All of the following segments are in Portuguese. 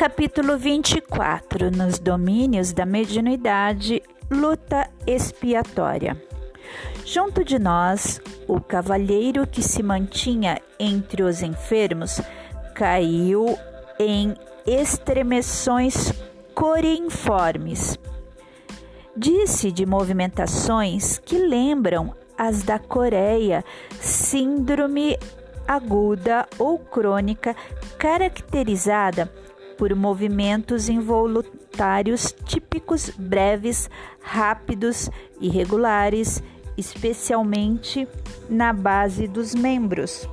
Capítulo 24 Nos domínios da mediunidade, luta expiatória. Junto de nós, o cavalheiro que se mantinha entre os enfermos caiu em estremeções coreinformes. Disse de movimentações que lembram as da Coreia, síndrome aguda ou crônica caracterizada por movimentos involuntários típicos, breves, rápidos, irregulares, especialmente na base dos membros.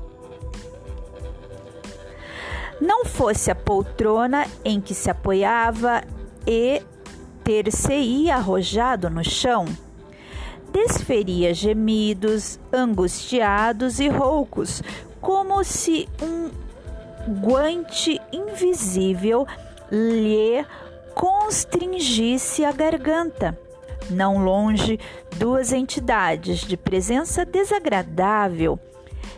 Não fosse a poltrona em que se apoiava e ter-se-ia arrojado no chão, desferia gemidos angustiados e roucos, como se um guante invisível lhe constringisse a garganta. Não longe, duas entidades de presença desagradável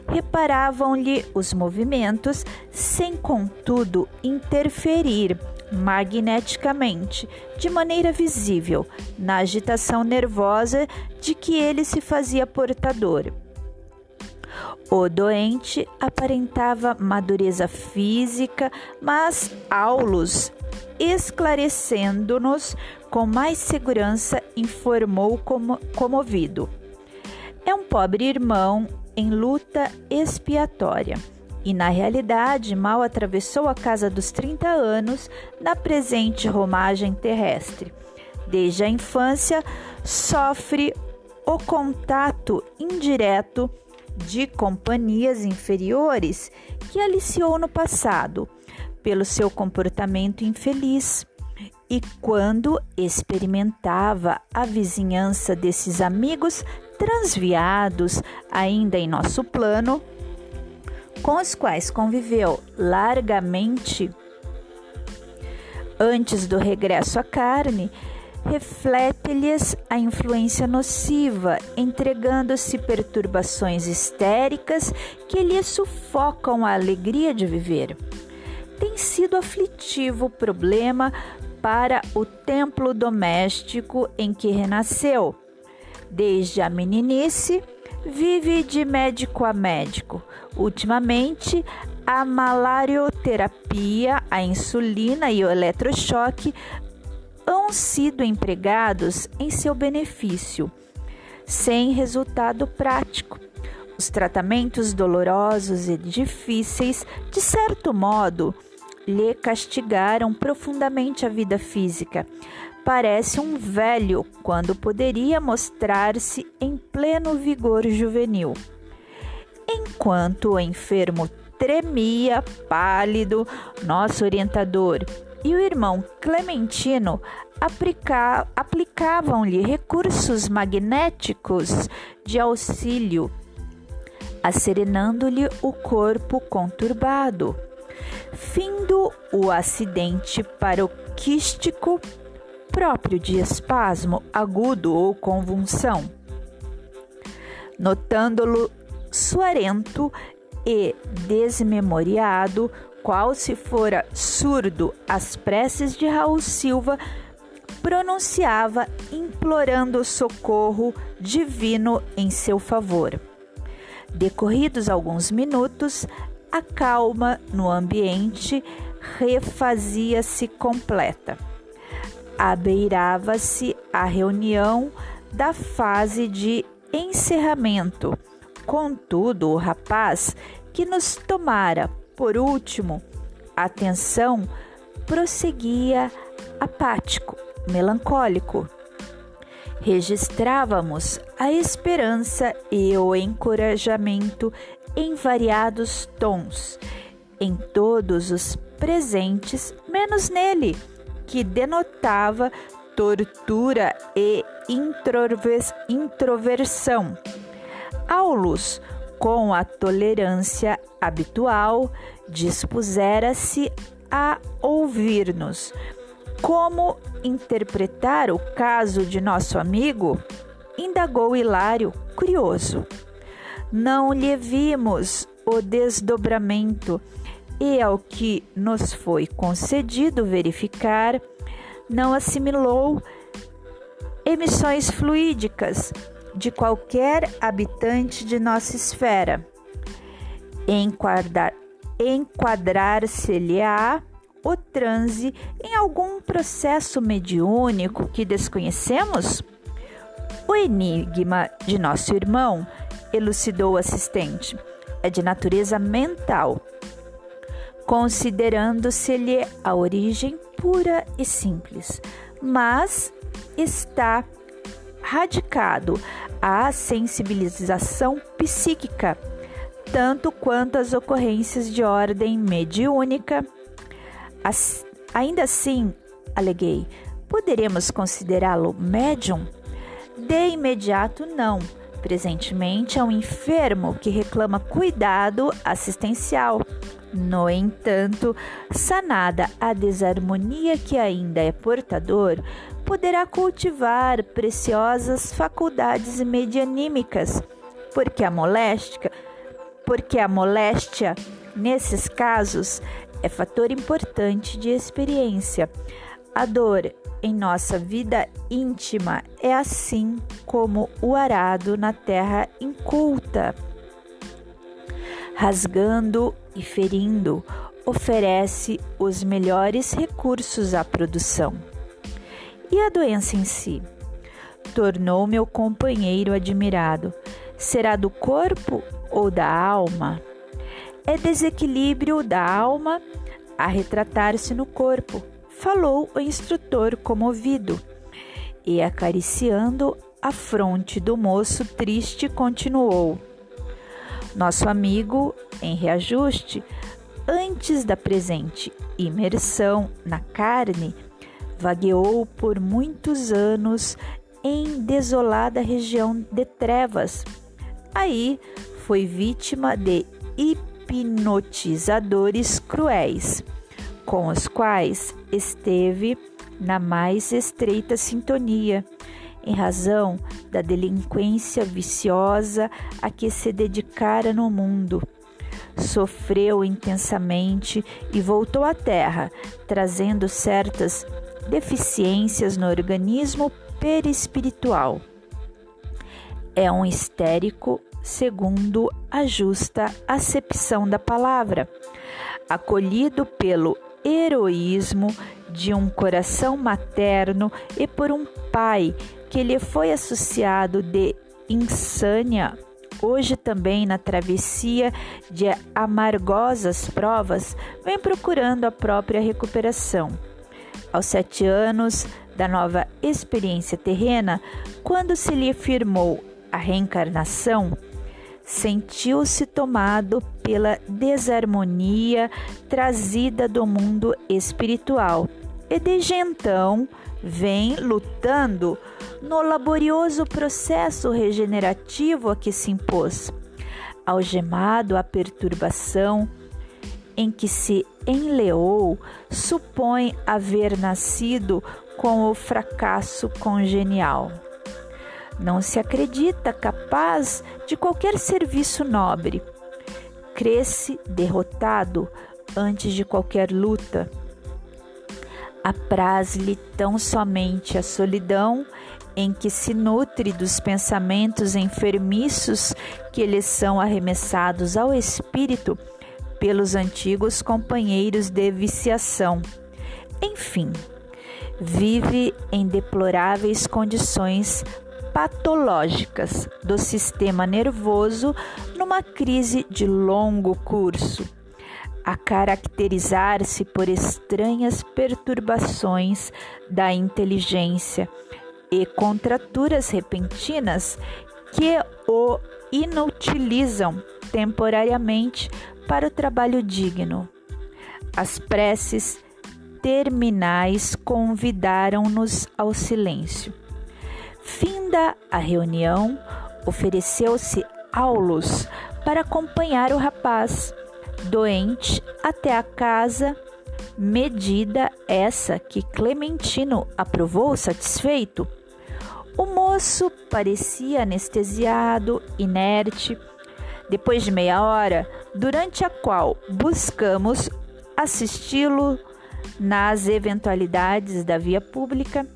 reparavam-lhe os movimentos, sem contudo interferir magneticamente, de maneira visível, na agitação nervosa de que ele se fazia portador. O doente aparentava madureza física, mas Aulus, esclarecendo-nos com mais segurança, informou como, comovido. É um pobre irmão em luta expiatória e, na realidade, mal atravessou a casa dos 30 anos na presente romagem terrestre. Desde a infância, sofre o contato indireto de companhias inferiores que aliciou no passado pelo seu comportamento infeliz. E quando experimentava a vizinhança desses amigos transviados ainda em nosso plano, com os quais conviveu largamente antes do regresso à carne, reflete-lhes a influência nociva, entregando-se perturbações histéricas que lhe sufocam a alegria de viver. Tem sido aflitivo o problema para o templo doméstico em que renasceu. Desde a meninice, vive de médico a médico. Ultimamente, a malarioterapia, a insulina e o eletrochoque hão sido empregados em seu benefício, sem resultado prático. Os tratamentos dolorosos e difíceis, de certo modo, lhe castigaram profundamente a vida física. Parece um velho quando poderia mostrar-se em pleno vigor juvenil. Enquanto o enfermo tremia, pálido, nosso orientador e o irmão Clementino aplicavam-lhe recursos magnéticos de auxílio, asserenando-lhe o corpo conturbado. Findo o acidente paroquístico próprio de espasmo agudo ou convulsão. Notando-lo suarento e desmemoriado, qual se fora surdo às preces de Raul Silva, pronunciava implorando socorro divino em seu favor. Decorridos alguns minutos, a calma no ambiente refazia-se completa. Abeirava-se a reunião da fase de encerramento. Contudo, o rapaz que nos tomara por último, a atenção prosseguia apático, melancólico. Registrávamos a esperança e o encorajamento em variados tons, em todos os presentes, menos nele, que denotava tortura e introversão. Aulus com a tolerância habitual, dispusera-se a ouvir-nos. Como interpretar o caso de nosso amigo? indagou Hilário, curioso. Não lhe vimos o desdobramento e ao que nos foi concedido verificar, não assimilou emissões fluídicas de qualquer habitante de nossa esfera. Enquadrar-se-lhe-á o transe em algum processo mediúnico que desconhecemos? O enigma de nosso irmão, elucidou o assistente, é de natureza mental, considerando-se-lhe a origem pura e simples, mas está radicado à sensibilização psíquica, tanto quanto as ocorrências de ordem mediúnica. As, ainda assim, aleguei, poderemos considerá-lo médium? De imediato, não. Presentemente é um enfermo que reclama cuidado assistencial. No entanto, sanada a desarmonia que ainda é portador, poderá cultivar preciosas faculdades medianímicas, porque a moléstia, porque a moléstia nesses casos é fator importante de experiência. A dor em nossa vida íntima é assim como o arado na terra inculta. Rasgando e ferindo, oferece os melhores recursos à produção. E a doença em si? Tornou meu companheiro admirado. Será do corpo ou da alma? É desequilíbrio da alma a retratar-se no corpo falou o instrutor comovido e, acariciando a fronte do moço triste, continuou: Nosso amigo, em reajuste, antes da presente imersão na carne, vagueou por muitos anos em desolada região de trevas. Aí foi vítima de hipnotizadores cruéis com os quais esteve na mais estreita sintonia, em razão da delinquência viciosa a que se dedicara no mundo. Sofreu intensamente e voltou à Terra, trazendo certas deficiências no organismo perispiritual. É um histérico, segundo a justa acepção da palavra, acolhido pelo heroísmo de um coração materno e por um pai que lhe foi associado de insânia. Hoje também na travessia de amargosas provas, vem procurando a própria recuperação. Aos sete anos da nova experiência terrena, quando se lhe firmou a reencarnação, sentiu-se tomado pela desarmonia trazida do mundo espiritual e desde então vem lutando no laborioso processo regenerativo a que se impôs, algemado à perturbação em que se enleou, supõe haver nascido com o fracasso congenial. Não se acredita capaz de qualquer serviço nobre. Cresce derrotado antes de qualquer luta. Apraz-lhe tão somente a solidão em que se nutre dos pensamentos enfermiços que lhe são arremessados ao espírito pelos antigos companheiros de viciação. Enfim, vive em deploráveis condições patológicas do sistema nervoso numa crise de longo curso, a caracterizar-se por estranhas perturbações da inteligência e contraturas repentinas que o inutilizam temporariamente para o trabalho digno. As preces terminais convidaram-nos ao silêncio. Finda a reunião, ofereceu-se Aulus para acompanhar o rapaz, doente, até a casa, medida essa que Clementino aprovou satisfeito. O moço parecia anestesiado, inerte, Depois de meia hora, durante a qual buscamos assisti-lo nas eventualidades da via pública,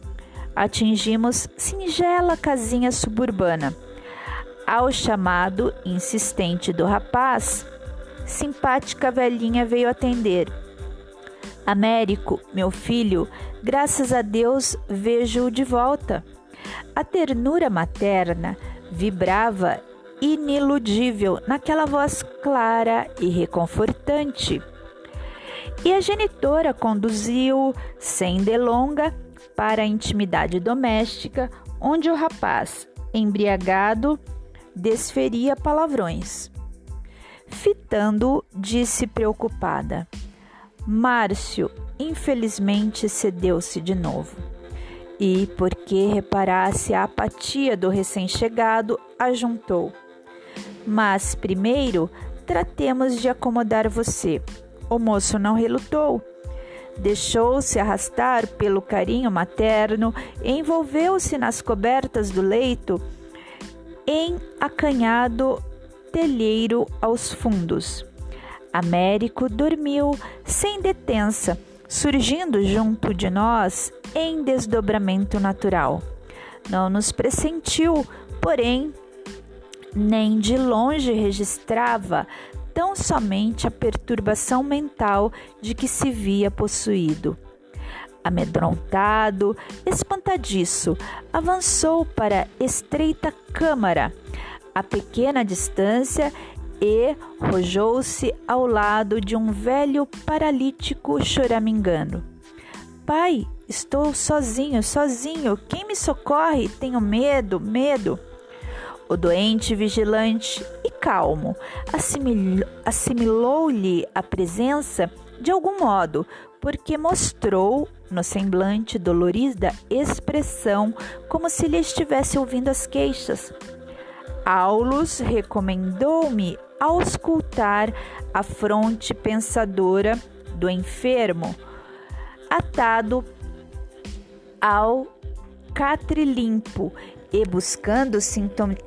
atingimos singela casinha suburbana. Ao chamado insistente do rapaz, simpática velhinha veio atender. Américo, meu filho, graças a Deus vejo-o de volta. A ternura materna vibrava iniludível naquela voz clara e reconfortante. E a genitora conduziu, sem delonga, para a intimidade doméstica, onde o rapaz, embriagado, desferia palavrões. Fitando, disse preocupada: Márcio, infelizmente, cedeu-se de novo. E, porque reparasse a apatia do recém-chegado, ajuntou: Mas primeiro tratemos de acomodar você. O moço não relutou. Deixou-se arrastar pelo carinho materno, envolveu-se nas cobertas do leito, em acanhado telheiro aos fundos. Américo dormiu sem detença, surgindo junto de nós em desdobramento natural. Não nos pressentiu, porém, nem de longe registrava tão somente a perturbação mental de que se via possuído. Amedrontado, espantadiço, avançou para a estreita câmara, a pequena distância e rojou-se ao lado de um velho paralítico choramingando. Pai, estou sozinho, sozinho. Quem me socorre? Tenho medo, medo. O doente, vigilante e calmo, assimilou-lhe a presença de algum modo, porque mostrou no semblante dolorida expressão como se lhe estivesse ouvindo as queixas. Aulus recomendou-me auscultar a fronte pensadora do enfermo, atado ao catre limpo e buscando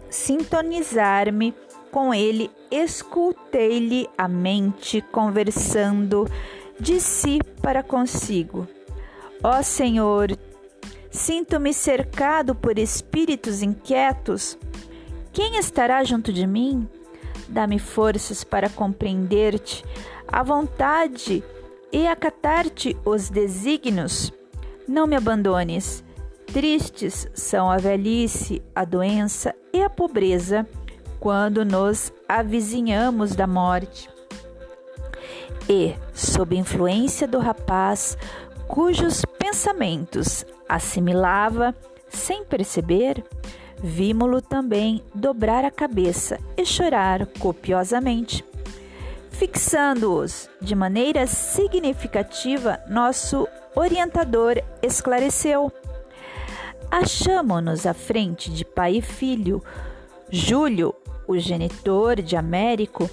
sintonizar-me com ele, escutei-lhe a mente conversando de si para consigo. Ó Senhor, sinto-me cercado por espíritos inquietos. Quem estará junto de mim? Dá-me forças para compreender-te, a vontade e acatar-te os desígnios. Não me abandones. Tristes são a velhice, a doença e a pobreza quando nos avizinhamos da morte. E, sob influência do rapaz, cujos pensamentos assimilava sem perceber, Vimo-lo também dobrar a cabeça e chorar copiosamente. Fixando-os de maneira significativa, nosso orientador esclareceu. Achamo-nos à frente de pai e filho. Júlio, o genitor de Américo,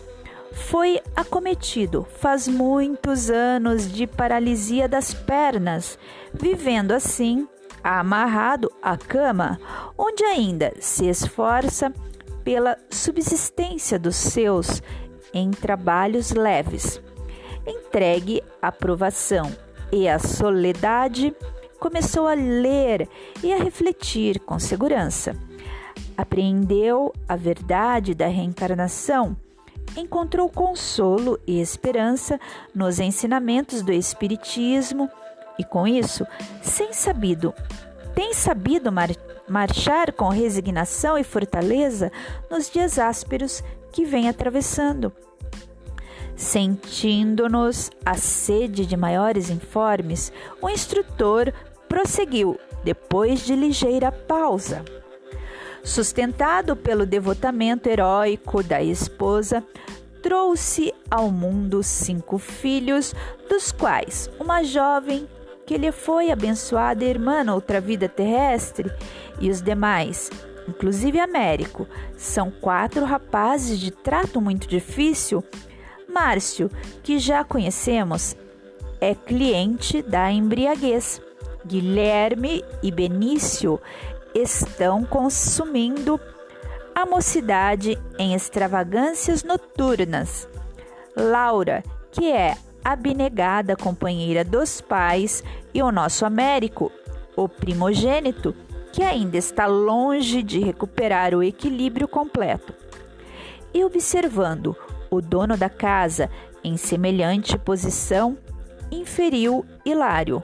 foi acometido faz muitos anos de paralisia das pernas, vivendo assim amarrado à cama, onde ainda se esforça pela subsistência dos seus em trabalhos leves. Entregue à provação e à soledade, começou a ler e a refletir com segurança. Apreendeu a verdade da reencarnação, encontrou consolo e esperança nos ensinamentos do Espiritismo e com isso, sem sabido, tem sabido mar marchar com resignação e fortaleza nos dias ásperos que vem atravessando. Sentindo-nos a sede de maiores informes, o instrutor prosseguiu, depois de ligeira pausa. Sustentado pelo devotamento heróico da esposa, trouxe ao mundo cinco filhos, dos quais uma jovem que lhe foi abençoada irmã na outra vida terrestre, e os demais, inclusive Américo, são quatro rapazes de trato muito difícil. Márcio, que já conhecemos, é cliente da embriaguez. Guilherme e Benício estão consumindo a mocidade em extravagâncias noturnas. Laura, que é abnegada companheira dos pais, e o nosso Américo, o primogênito, que ainda está longe de recuperar o equilíbrio completo. E observando o dono da casa em semelhante posição, inferiu Hilário.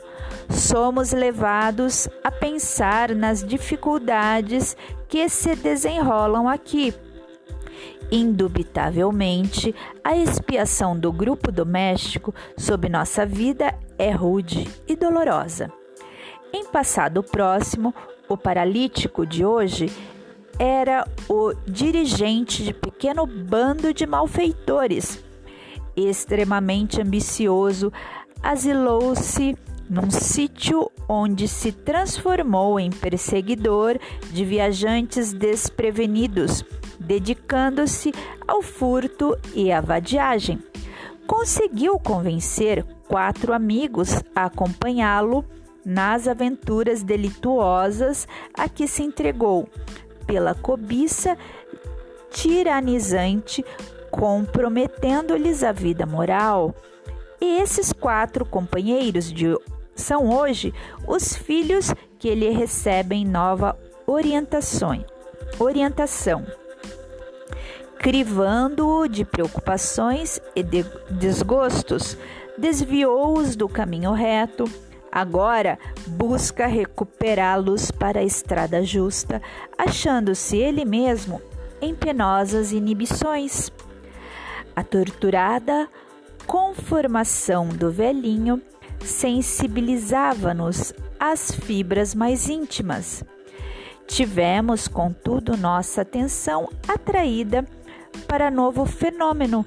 Somos levados a pensar nas dificuldades que se desenrolam aqui. Indubitavelmente, a expiação do grupo doméstico sob nossa vida é rude e dolorosa. Em passado próximo, o paralítico de hoje era o dirigente de pequeno bando de malfeitores. Extremamente ambicioso, asilou-se num sítio onde se transformou em perseguidor de viajantes desprevenidos, dedicando-se ao furto e à vadiagem. Conseguiu convencer quatro amigos a acompanhá-lo nas aventuras delituosas a que se entregou, pela cobiça tiranizante, comprometendo-lhes a vida moral. E esses quatro companheiros de, são hoje os filhos que lhe recebem nova orientação. orientação crivando-o de preocupações e de desgostos, desviou-os do caminho reto Agora busca recuperá-los para a estrada justa, achando-se ele mesmo em penosas inibições. A torturada conformação do velhinho sensibilizava-nos às fibras mais íntimas. Tivemos, contudo, nossa atenção atraída para novo fenômeno.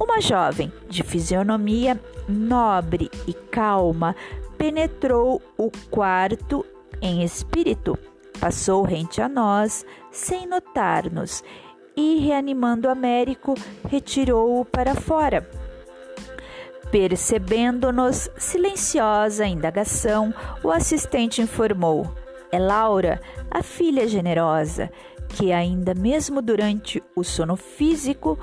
Uma jovem de fisionomia nobre e calma penetrou o quarto em espírito, passou rente a nós, sem notar-nos, e, reanimando Américo, retirou-o para fora. Percebendo-nos silenciosa indagação, o assistente informou: É Laura, a filha generosa, que ainda mesmo durante o sono físico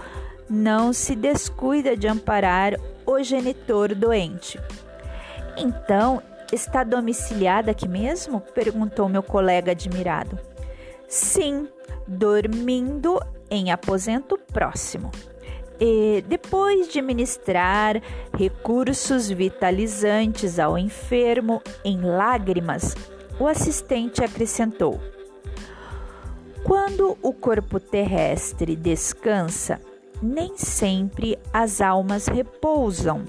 não se descuida de amparar o genitor doente. Então, está domiciliada aqui mesmo? perguntou meu colega admirado. Sim, dormindo em aposento próximo. E depois de ministrar recursos vitalizantes ao enfermo em lágrimas, o assistente acrescentou: Quando o corpo terrestre descansa, nem sempre as almas repousam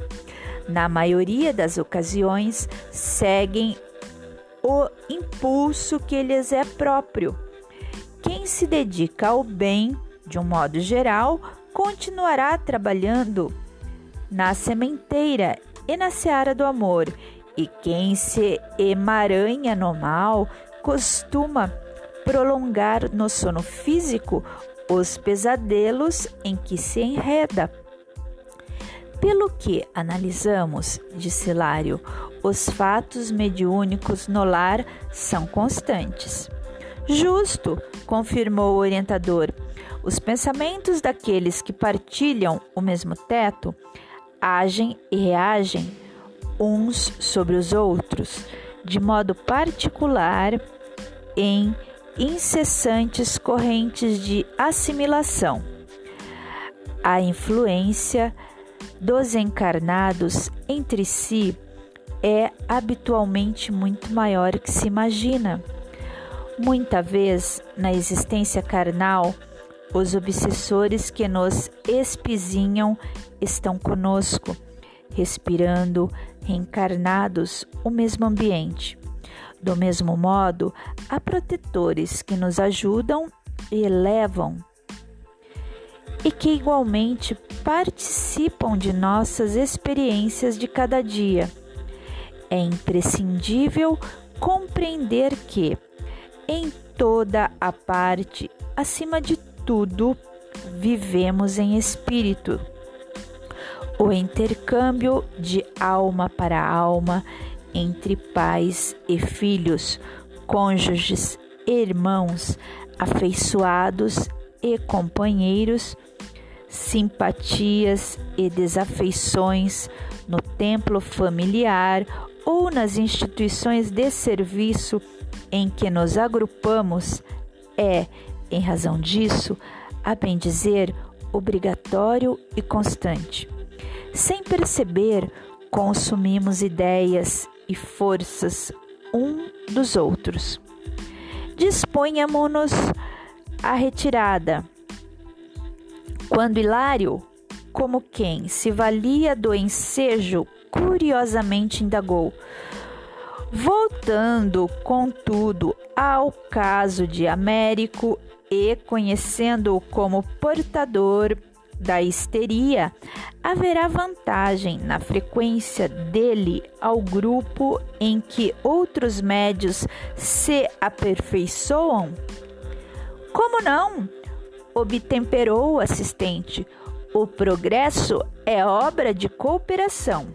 na maioria das ocasiões, seguem o impulso que lhes é próprio. Quem se dedica ao bem, de um modo geral, continuará trabalhando na sementeira e na seara do amor, e quem se emaranha no mal costuma prolongar no sono físico os pesadelos em que se enreda. Pelo que analisamos, disse Lário, os fatos mediúnicos no lar são constantes. Justo, confirmou o orientador. Os pensamentos daqueles que partilham o mesmo teto agem e reagem uns sobre os outros, de modo particular em incessantes correntes de assimilação. A influência dos encarnados entre si é habitualmente muito maior que se imagina. Muita vez, na existência carnal, os obsessores que nos espizinham estão conosco, respirando, reencarnados, o mesmo ambiente. Do mesmo modo, há protetores que nos ajudam e elevam e que igualmente participam de nossas experiências de cada dia. É imprescindível compreender que, em toda a parte, acima de tudo, vivemos em espírito. O intercâmbio de alma para alma entre pais e filhos, cônjuges, irmãos, afeiçoados e companheiros, simpatias e desafeições no templo familiar ou nas instituições de serviço em que nos agrupamos é, em razão disso, a bem dizer, obrigatório e constante. Sem perceber, consumimos ideias e forças um dos outros. Disponhamos-nos à retirada. Quando Hilário, como quem se valia do ensejo, curiosamente indagou: Voltando, contudo, ao caso de Américo e conhecendo-o como portador da histeria, haverá vantagem na frequência dele ao grupo em que outros médios se aperfeiçoam? Como não? Obtemperou o assistente. O progresso é obra de cooperação.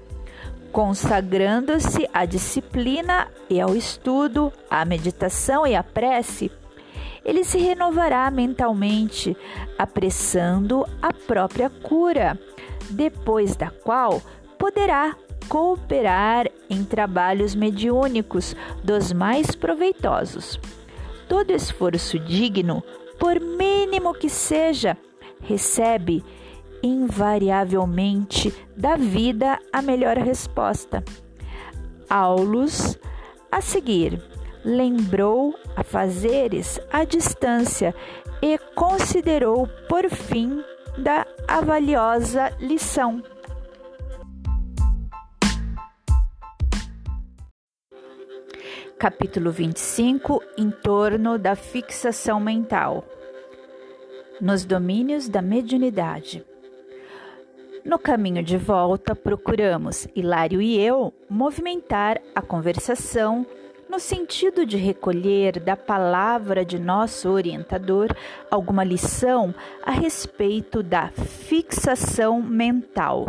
Consagrando-se à disciplina e ao estudo, à meditação e à prece, ele se renovará mentalmente, apressando a própria cura, depois da qual poderá cooperar em trabalhos mediúnicos dos mais proveitosos. Todo esforço digno, por mínimo que seja, recebe invariavelmente da vida a melhor resposta. Aulus, a seguir, lembrou a fazeres à distância e considerou por fim da avaliosa lição. Capítulo 25 Em torno da fixação mental. Nos domínios da mediunidade. No caminho de volta, procuramos, Hilário e eu, movimentar a conversação no sentido de recolher da palavra de nosso orientador alguma lição a respeito da fixação mental.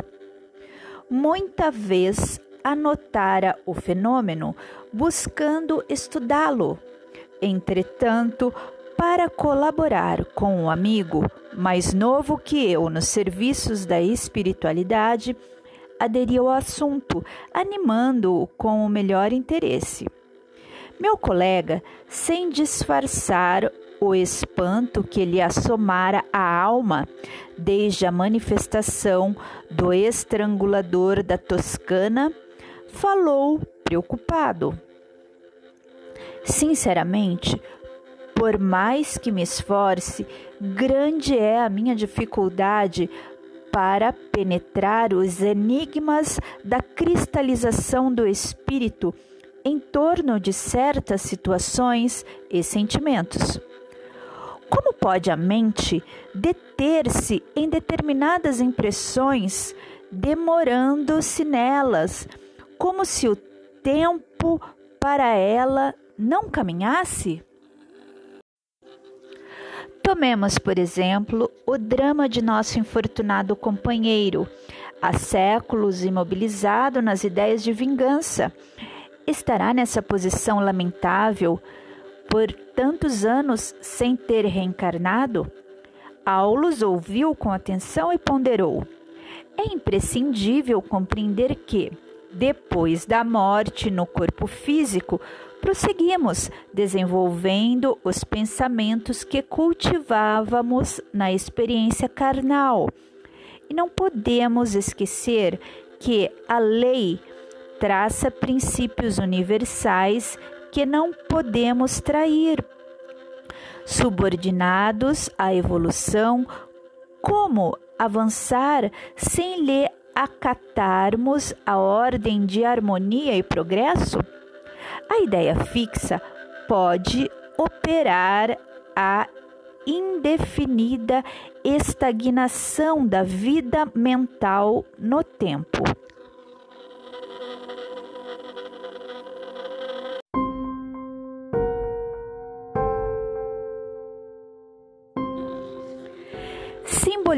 Muita vez anotara o fenômeno buscando estudá-lo. Entretanto, para colaborar com um amigo mais novo que eu nos serviços da espiritualidade, aderi ao assunto, animando-o com o melhor interesse. Meu colega, sem disfarçar o espanto que lhe assomara a alma desde a manifestação do estrangulador da Toscana, falou preocupado. Sinceramente, por mais que me esforce, grande é a minha dificuldade para penetrar os enigmas da cristalização do espírito em torno de certas situações e sentimentos. Como pode a mente deter-se em determinadas impressões, demorando-se nelas, como se o tempo para ela não caminhasse? Tomemos, por exemplo, o drama de nosso infortunado companheiro, há séculos imobilizado nas ideias de vingança estará nessa posição lamentável por tantos anos sem ter reencarnado? Aulus ouviu com atenção e ponderou. É imprescindível compreender que, depois da morte no corpo físico, prosseguimos desenvolvendo os pensamentos que cultivávamos na experiência carnal. E não podemos esquecer que a lei traça princípios universais que não podemos trair. Subordinados à evolução, como avançar sem lhe acatarmos a ordem de harmonia e progresso? A ideia fixa pode operar a indefinida estagnação da vida mental no tempo.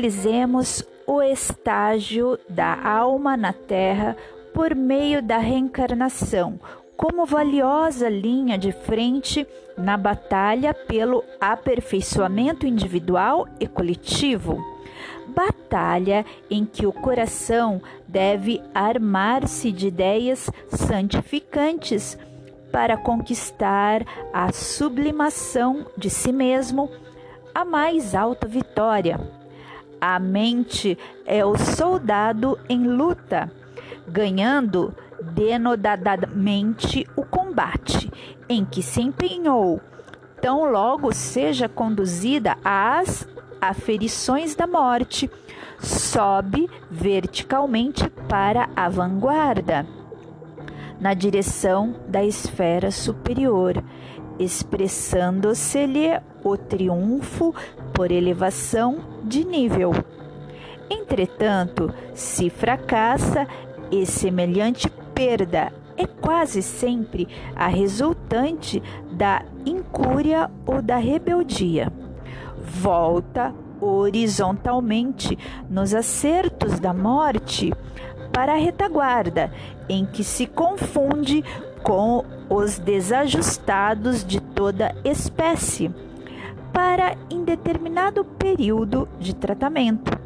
Simbolizemos o estágio da alma na Terra por meio da reencarnação, como valiosa linha de frente na batalha pelo aperfeiçoamento individual e coletivo. Batalha em que o coração deve armar-se de ideias santificantes para conquistar a sublimação de si mesmo, a mais alta vitória. A mente é o soldado em luta, ganhando denodadamente o combate em que se empenhou, tão logo seja conduzida às aferições da morte, sobe verticalmente para a vanguarda, na direção da esfera superior, expressando-se-lhe o triunfo por elevação de nível. Entretanto, se fracassa e semelhante perda é quase sempre a resultante da incúria ou da rebeldia. Volta horizontalmente nos acertos da morte para a retaguarda, em que se confunde com os desajustados de toda espécie, para indeterminado período de tratamento.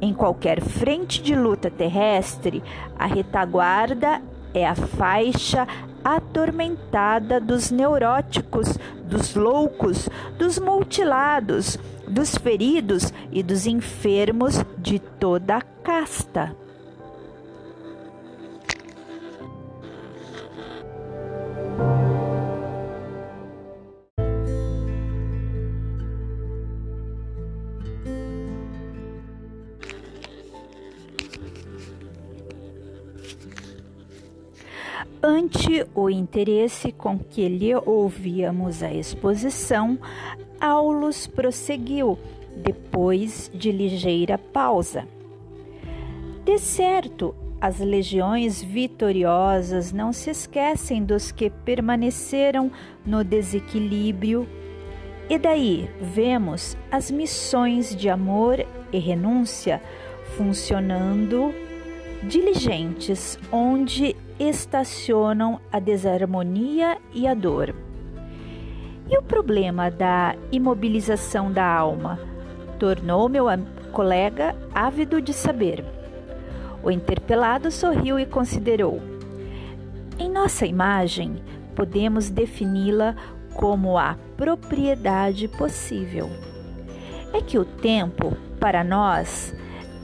Em qualquer frente de luta terrestre, a retaguarda é a faixa atormentada dos neuróticos, dos loucos, dos mutilados, dos feridos e dos enfermos de toda a casta. Ante o interesse com que lhe ouvíamos a exposição, Aulus prosseguiu, depois de ligeira pausa. De certo, as legiões vitoriosas não se esquecem dos que permaneceram no desequilíbrio, e daí vemos as missões de amor e renúncia funcionando diligentes onde estacionam a desarmonia e a dor. E o problema da imobilização da alma tornou meu colega ávido de saber. O interpelado sorriu e considerou: Em nossa imagem, podemos defini-la como a propriedade possível. É que o tempo, para nós,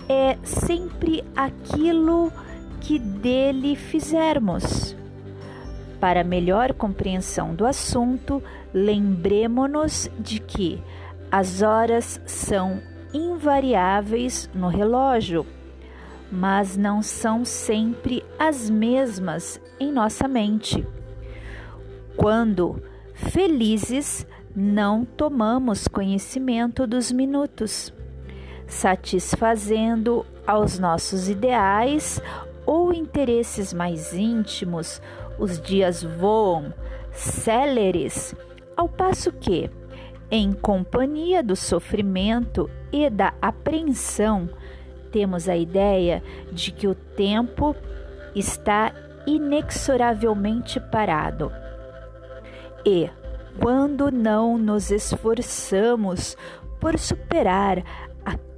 é sempre aquilo que dele fizermos. Para melhor compreensão do assunto, lembremo-nos de que as horas são invariáveis no relógio, mas não são sempre as mesmas em nossa mente. Quando felizes, não tomamos conhecimento dos minutos satisfazendo aos nossos ideais ou interesses mais íntimos, os dias voam, céleres, ao passo que, em companhia do sofrimento e da apreensão, temos a ideia de que o tempo está inexoravelmente parado. E, quando não nos esforçamos por superar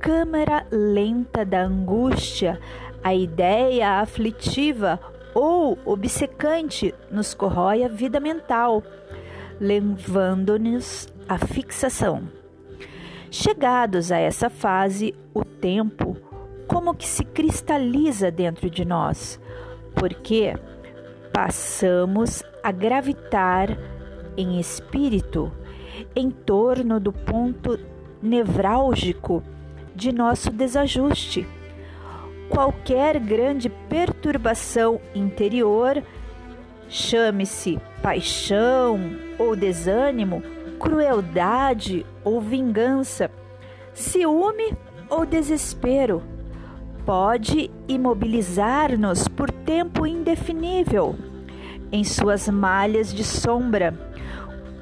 câmara lenta da angústia, a ideia aflitiva ou obcecante nos corrói a vida mental, levando-nos à fixação. Chegados a essa fase, o tempo como que se cristaliza dentro de nós, porque passamos a gravitar em espírito em torno do ponto nevrálgico de nosso desajuste. Qualquer grande perturbação interior, chame-se paixão ou desânimo, crueldade ou vingança, ciúme ou desespero, pode imobilizar-nos por tempo indefinível em suas malhas de sombra,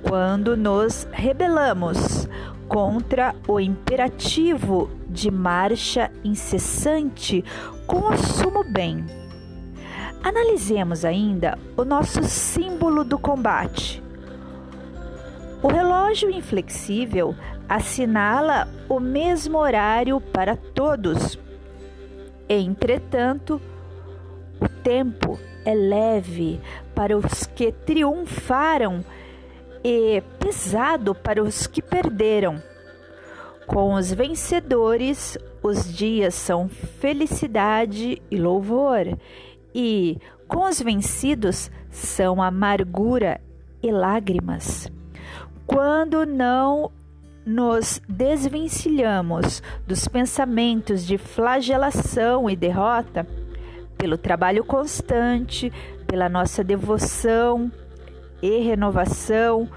quando nos rebelamos contra o imperativo de marcha incessante com o sumo bem. Analisemos ainda o nosso símbolo do combate. O relógio inflexível assinala o mesmo horário para todos. Entretanto, o tempo é leve para os que triunfaram e pesado para os que perderam. Com os vencedores, os dias são felicidade e louvor, e com os vencidos são amargura e lágrimas. Quando não nos desvencilhamos dos pensamentos de flagelação e derrota, pelo trabalho constante, pela nossa devoção e renovação,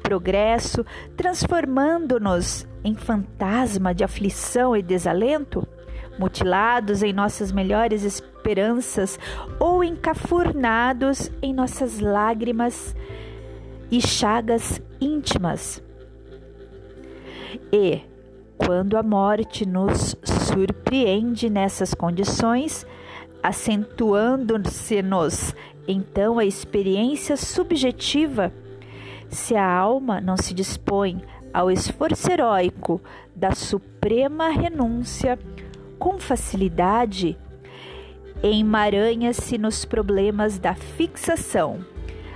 progresso, transformando-nos em fantasma de aflição e desalento, mutilados em nossas melhores esperanças ou encafurnados em nossas lágrimas e chagas íntimas. E, quando a morte nos surpreende nessas condições, acentuando-se-nos então a experiência subjetiva, se a alma não se dispõe ao esforço heróico da suprema renúncia, com facilidade emaranha-se nos problemas da fixação,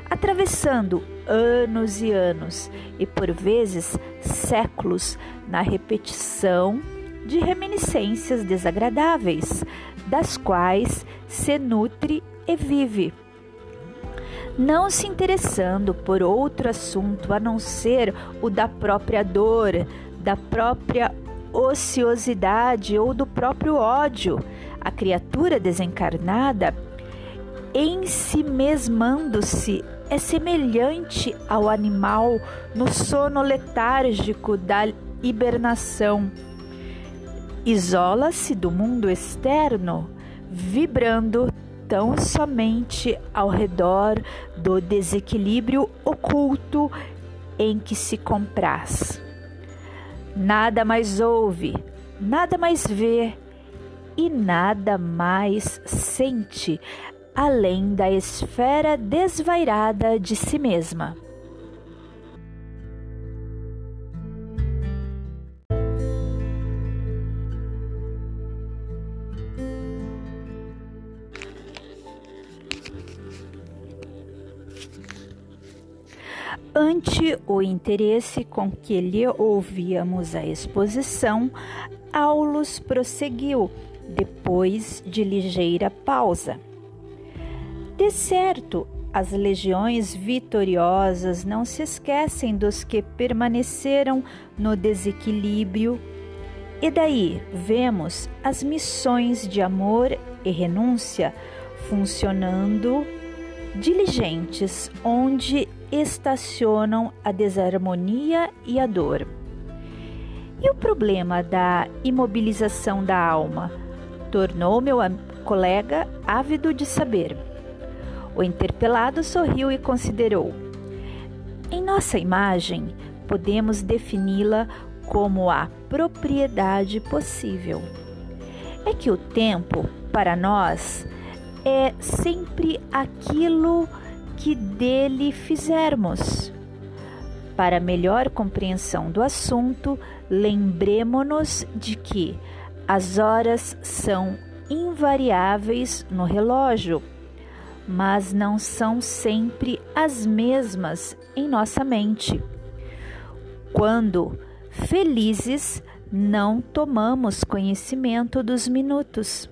atravessando anos e anos e por vezes séculos na repetição de reminiscências desagradáveis, das quais se nutre e vive. Não se interessando por outro assunto a não ser o da própria dor, da própria ociosidade ou do próprio ódio, a criatura desencarnada, em si mesmando-se, é semelhante ao animal no sono letárgico da hibernação. Isola-se do mundo externo, vibrando tão somente ao redor do desequilíbrio oculto em que se compraz. Nada mais ouve, nada mais vê e nada mais sente além da esfera desvairada de si mesma. Ante o interesse com que lhe ouvíamos a exposição, Aulus prosseguiu, depois de ligeira pausa. De certo, as legiões vitoriosas não se esquecem dos que permaneceram no desequilíbrio, e daí vemos as missões de amor e renúncia funcionando diligentes onde estacionam a desarmonia e a dor. E o problema da imobilização da alma tornou meu colega ávido de saber. O interpelado sorriu e considerou: Em nossa imagem, podemos defini-la como a propriedade possível. É que o tempo, para nós, é sempre aquilo que dele fizermos. Para melhor compreensão do assunto, lembremo-nos de que as horas são invariáveis no relógio, mas não são sempre as mesmas em nossa mente. Quando felizes, não tomamos conhecimento dos minutos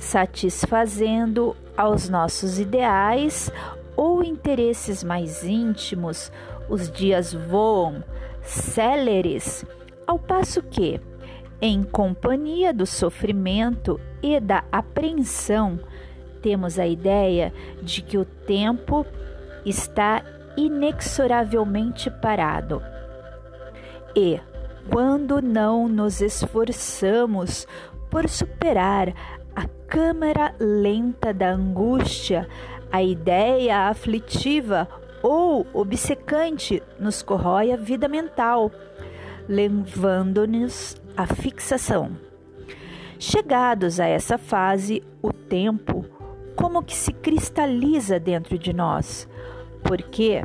satisfazendo aos nossos ideais ou interesses mais íntimos, os dias voam, céleres, ao passo que, em companhia do sofrimento e da apreensão, temos a ideia de que o tempo está inexoravelmente parado. E, quando não nos esforçamos por superar a câmara lenta da angústia, a ideia aflitiva ou obcecante nos corrói a vida mental, levando-nos à fixação. Chegados a essa fase, o tempo, como que se cristaliza dentro de nós, porque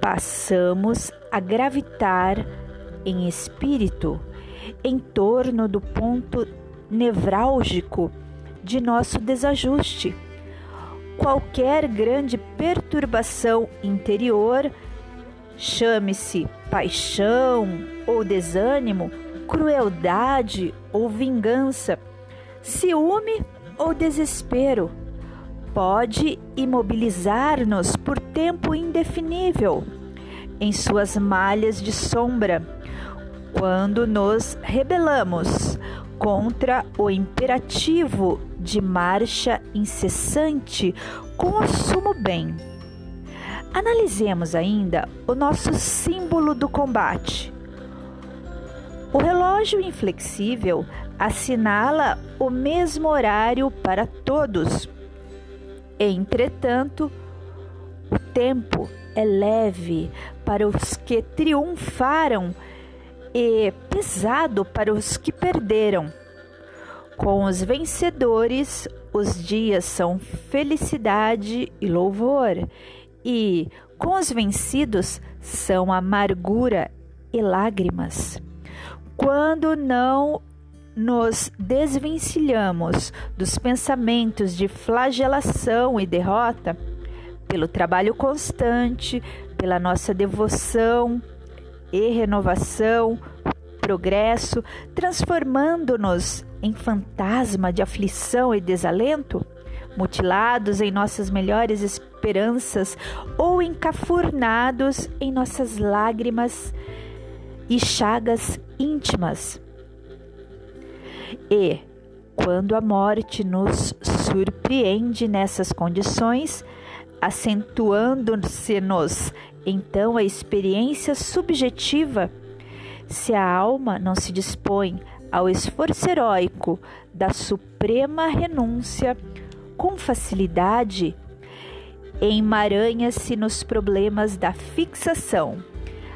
passamos a gravitar em espírito em torno do ponto nevrálgico de nosso desajuste. Qualquer grande perturbação interior, chame-se paixão ou desânimo, crueldade ou vingança, ciúme ou desespero, pode imobilizar-nos por tempo indefinível em suas malhas de sombra quando nos rebelamos contra o imperativo de marcha incessante com o sumo bem. Analisemos ainda o nosso símbolo do combate. O relógio inflexível assinala o mesmo horário para todos. Entretanto, o tempo é leve para os que triunfaram e pesado para os que perderam. Com os vencedores, os dias são felicidade e louvor, e com os vencidos são amargura e lágrimas. Quando não nos desvencilhamos dos pensamentos de flagelação e derrota, pelo trabalho constante, pela nossa devoção e renovação, progresso, transformando-nos em fantasma de aflição e desalento, mutilados em nossas melhores esperanças ou encafurnados em nossas lágrimas e chagas íntimas. E, quando a morte nos surpreende nessas condições, acentuando-se-nos então a experiência subjetiva, se a alma não se dispõe ao esforço heróico da suprema renúncia, com facilidade emaranha-se nos problemas da fixação,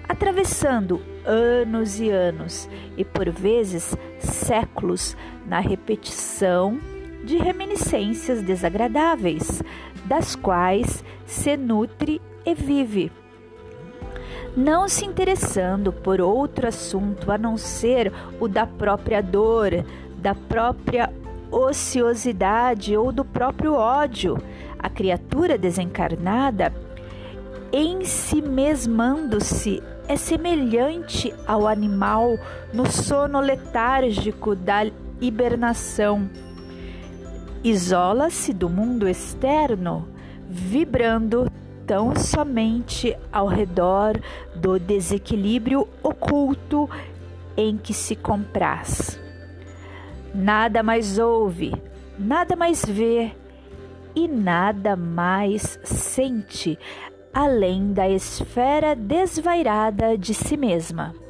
atravessando anos e anos e por vezes séculos na repetição de reminiscências desagradáveis, das quais se nutre e vive não se interessando por outro assunto a não ser o da própria dor, da própria ociosidade ou do próprio ódio. A criatura desencarnada, em si mesmando-se, é semelhante ao animal no sono letárgico da hibernação. Isola-se do mundo externo, vibrando tão somente ao redor do desequilíbrio oculto em que se compraz. Nada mais ouve, nada mais vê e nada mais sente além da esfera desvairada de si mesma.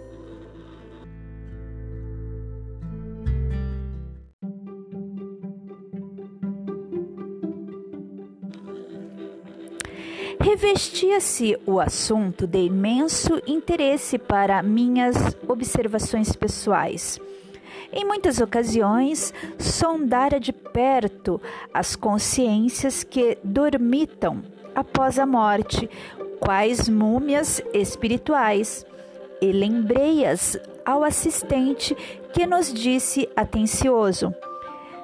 Revestia-se o assunto de imenso interesse para minhas observações pessoais. Em muitas ocasiões, sondara de perto as consciências que dormitam após a morte, quais múmias espirituais, e lembrei-as ao assistente que nos disse atencioso: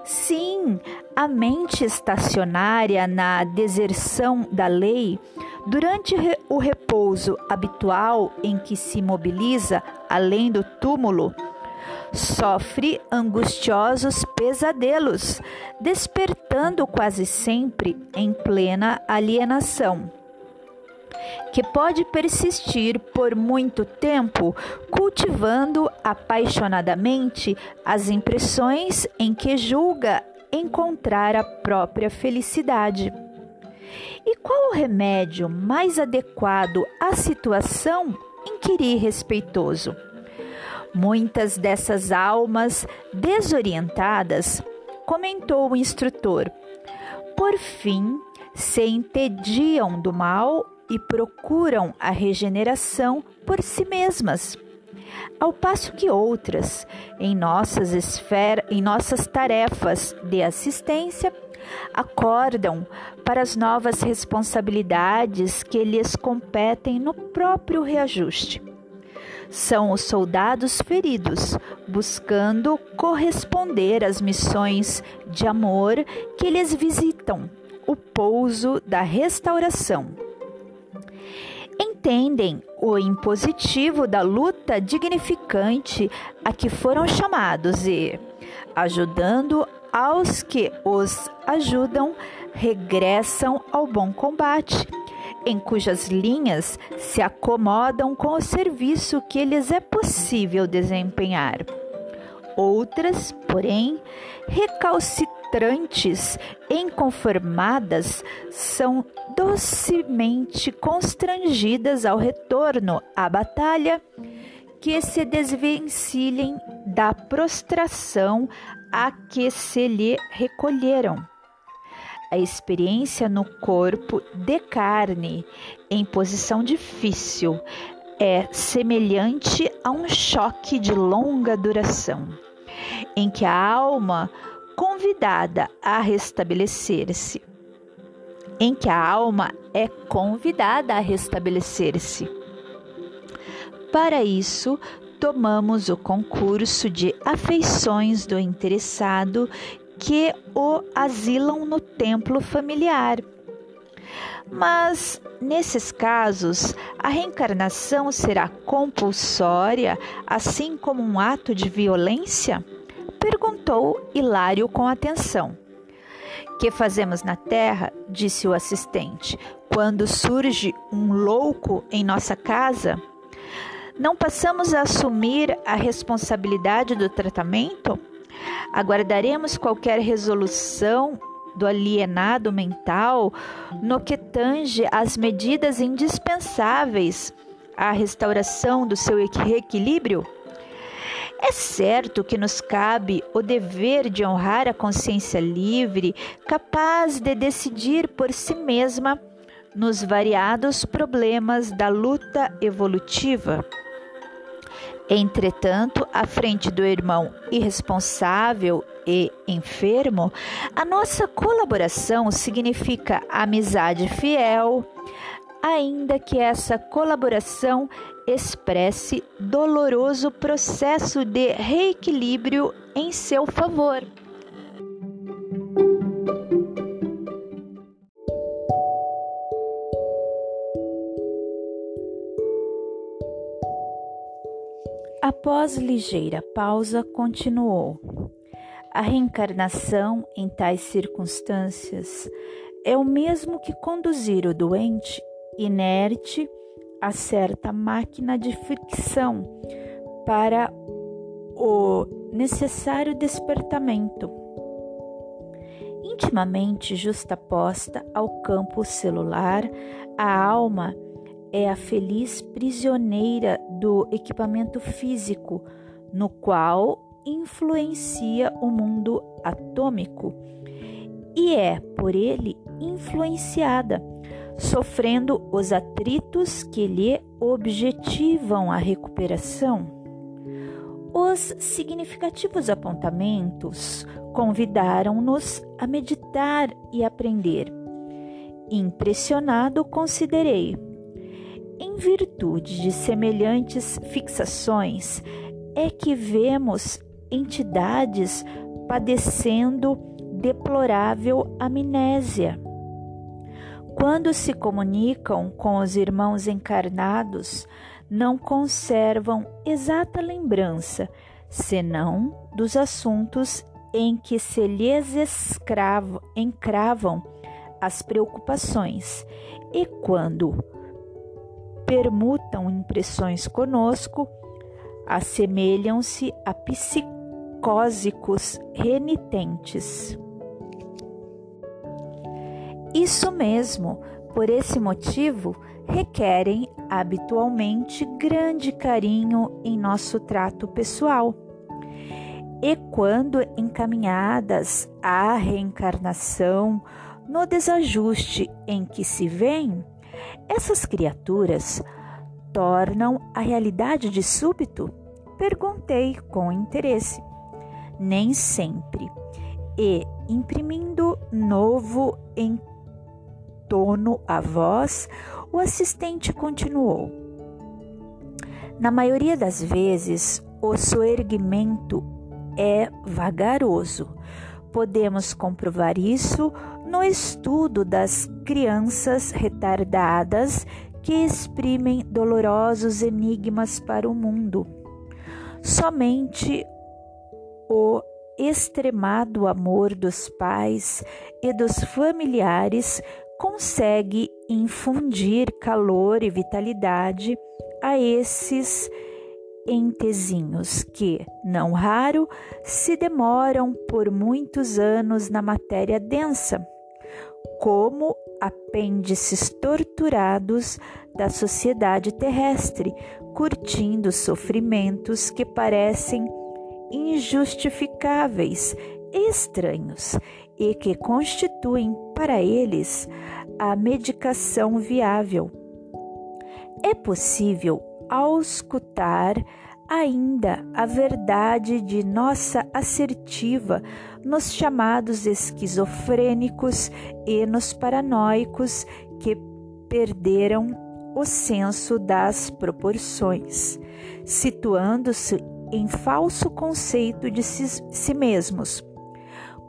Sim, a mente estacionária na deserção da lei, durante o repouso habitual em que se mobiliza além do túmulo, sofre angustiosos pesadelos, despertando quase sempre em plena alienação que pode persistir por muito tempo, cultivando apaixonadamente as impressões em que julga encontrar a própria felicidade. E qual o remédio mais adequado à situação? Inquiri respeitoso. Muitas dessas almas desorientadas, comentou o instrutor, por fim se entediam do mal e procuram a regeneração por si mesmas. Ao passo que outras, em nossas esferas, em nossas tarefas de assistência, acordam para as novas responsabilidades que lhes competem no próprio reajuste. São os soldados feridos, buscando corresponder às missões de amor que lhes visitam o pouso da restauração. Entendem o impositivo da luta dignificante a que foram chamados e, ajudando aos que os ajudam, regressam ao bom combate em cujas linhas se acomodam com o serviço que lhes é possível desempenhar. Outras, porém, recalcitrantes, inconformadas, são docemente constrangidas ao retorno à batalha que se desvencilhem da prostração a que se lhe recolheram. A experiência no corpo de carne em posição difícil é semelhante a um choque de longa duração, em que a alma, convidada a restabelecer-se, em que a alma é convidada a restabelecer-se. Para isso, tomamos o concurso de afeições do interessado que o asilam no templo familiar. Mas, nesses casos, a reencarnação será compulsória, assim como um ato de violência? Perguntou Hilário com atenção. Que fazemos na terra? disse o assistente. Quando surge um louco em nossa casa? Não passamos a assumir a responsabilidade do tratamento? Aguardaremos qualquer resolução do alienado mental no que tange às medidas indispensáveis à restauração do seu equilíbrio? É certo que nos cabe o dever de honrar a consciência livre, capaz de decidir por si mesma nos variados problemas da luta evolutiva. Entretanto, à frente do irmão irresponsável e enfermo, a nossa colaboração significa amizade fiel, ainda que essa colaboração expresse doloroso processo de reequilíbrio em seu favor. Após ligeira pausa, continuou. A reencarnação em tais circunstâncias é o mesmo que conduzir o doente inerte a certa máquina de fricção para o necessário despertamento. Intimamente justaposta ao campo celular, a alma é a feliz prisioneira do equipamento físico, no qual influencia o mundo atômico e é por ele influenciada, sofrendo os atritos que lhe objetivam a recuperação. Os significativos apontamentos convidaram-nos a meditar e aprender. Impressionado, considerei em virtude de semelhantes fixações, é que vemos entidades padecendo deplorável amnésia. Quando se comunicam com os irmãos encarnados, não conservam exata lembrança, senão dos assuntos em que se lhes escravo, encravam as preocupações, e quando permutam impressões conosco, assemelham-se a psicósicos renitentes. Isso mesmo, por esse motivo, requerem habitualmente grande carinho em nosso trato pessoal. E quando encaminhadas à reencarnação, no desajuste em que se vêem, essas criaturas tornam a realidade de súbito? Perguntei com interesse. Nem sempre. e, imprimindo novo em tono a voz, o assistente continuou. Na maioria das vezes, o soerguimento é vagaroso. Podemos comprovar isso no estudo das crianças retardadas que exprimem dolorosos enigmas para o mundo. Somente o extremado amor dos pais e dos familiares consegue infundir calor e vitalidade a esses entezinhos que, não raro, se demoram por muitos anos na matéria densa, como apêndices torturados da sociedade terrestre, curtindo sofrimentos que parecem injustificáveis, estranhos e que constituem para eles a medicação viável. É possível auscultar ainda a verdade de nossa assertiva nos chamados esquizofrênicos e nos paranoicos que perderam o senso das proporções, situando-se em falso conceito de si, si mesmos.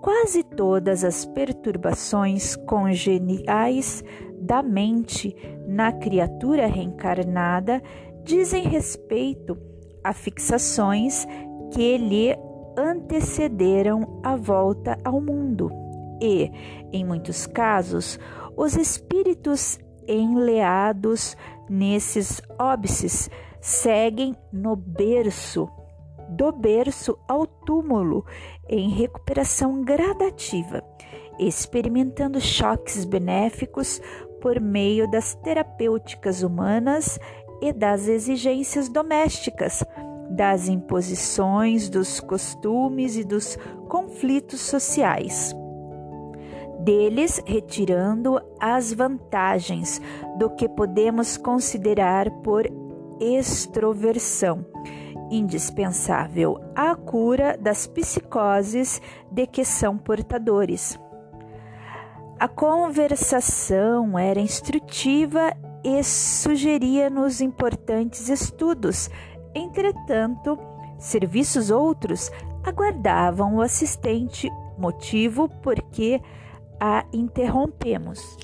Quase todas as perturbações congeniais da mente na criatura reencarnada dizem respeito a fixações que lhe antecederam a volta ao mundo. E, em muitos casos, os espíritos enleados nesses óbices seguem no berço do berço ao túmulo em recuperação gradativa, experimentando choques benéficos por meio das terapêuticas humanas e das exigências domésticas, das imposições, dos costumes e dos conflitos sociais. Deles retirando as vantagens do que podemos considerar por extroversão indispensável à cura das psicoses de que são portadores. A conversação era instrutiva e sugeria-nos importantes estudos. Entretanto, serviços outros aguardavam o assistente, motivo por que a interrompemos.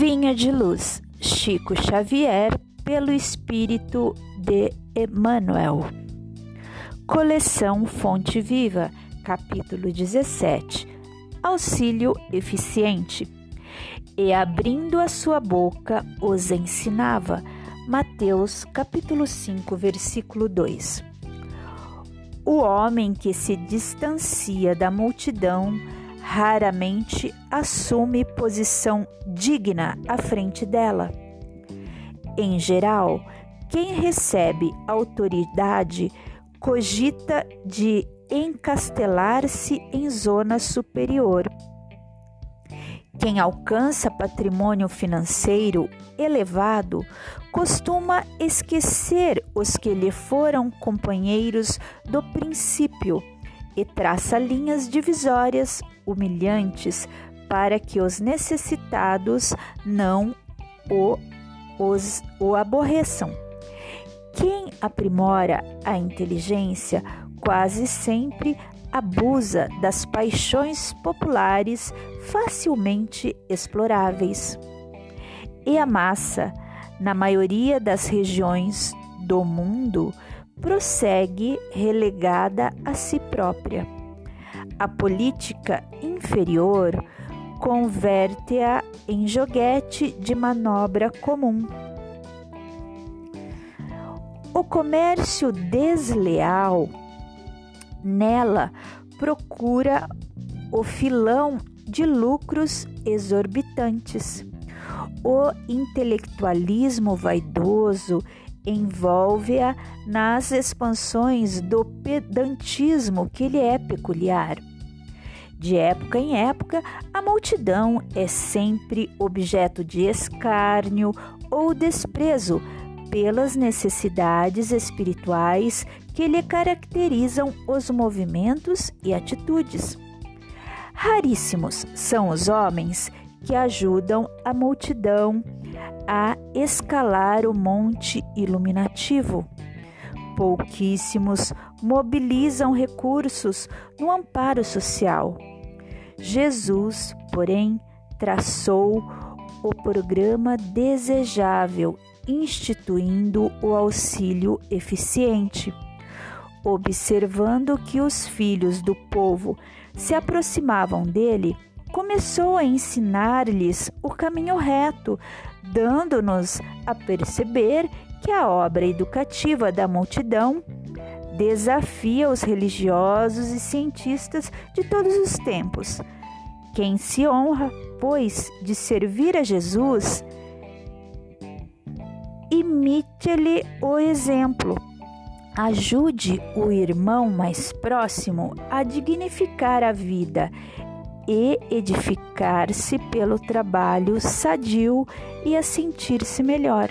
Vinha de Luz, Chico Xavier, pelo Espírito de Emmanuel. Coleção Fonte Viva, capítulo 17. Auxílio eficiente. E abrindo a sua boca, os ensinava. Mateus, capítulo 5, versículo 2. O homem que se distancia da multidão raramente assume posição digna à frente dela. Em geral, quem recebe autoridade cogita de encastelar-se em zona superior. Quem alcança patrimônio financeiro elevado costuma esquecer os que lhe foram companheiros do princípio e traça linhas divisórias humilhantes para que os necessitados não o, os, o aborreçam. Quem aprimora a inteligência quase sempre abusa das paixões populares facilmente exploráveis. E a massa, na maioria das regiões do mundo, prossegue relegada a si própria. A política inferior converte-a em joguete de manobra comum. O comércio desleal nela procura o filão de lucros exorbitantes. O intelectualismo vaidoso envolve-a nas expansões do pedantismo que lhe é peculiar. De época em época, a multidão é sempre objeto de escárnio ou desprezo pelas necessidades espirituais que lhe caracterizam os movimentos e atitudes. Raríssimos são os homens que ajudam a multidão a escalar o monte iluminativo. Pouquíssimos mobilizam recursos no amparo social. Jesus, porém, traçou o programa desejável, instituindo o auxílio eficiente. Observando que os filhos do povo se aproximavam dele, começou a ensinar-lhes o caminho reto, dando-nos a perceber que a obra educativa da multidão desafia os religiosos e cientistas de todos os tempos. Quem se honra, pois, de servir a Jesus, imite-lhe o exemplo. Ajude o irmão mais próximo a dignificar a vida e edificar-se pelo trabalho sadio e a sentir-se melhor.